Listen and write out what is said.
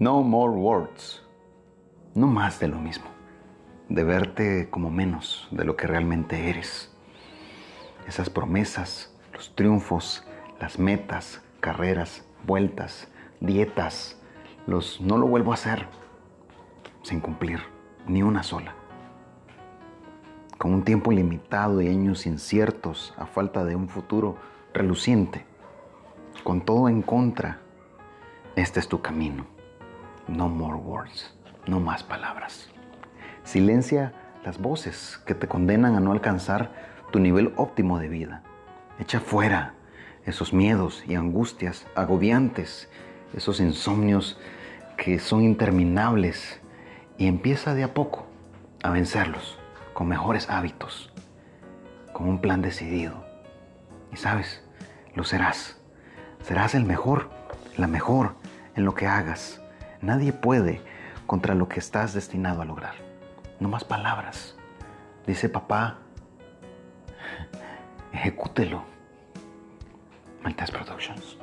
No more words. No más de lo mismo. De verte como menos de lo que realmente eres. Esas promesas, los triunfos, las metas, carreras, vueltas, dietas, los no lo vuelvo a hacer sin cumplir ni una sola. Con un tiempo ilimitado y años inciertos a falta de un futuro reluciente. Con todo en contra, este es tu camino. No more words, no más palabras. Silencia las voces que te condenan a no alcanzar tu nivel óptimo de vida. Echa fuera esos miedos y angustias agobiantes, esos insomnios que son interminables y empieza de a poco a vencerlos con mejores hábitos, con un plan decidido. Y sabes, lo serás. Serás el mejor, la mejor en lo que hagas. Nadie puede contra lo que estás destinado a lograr. No más palabras. Dice papá, ejecútelo. Maltas Productions.